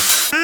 Peace.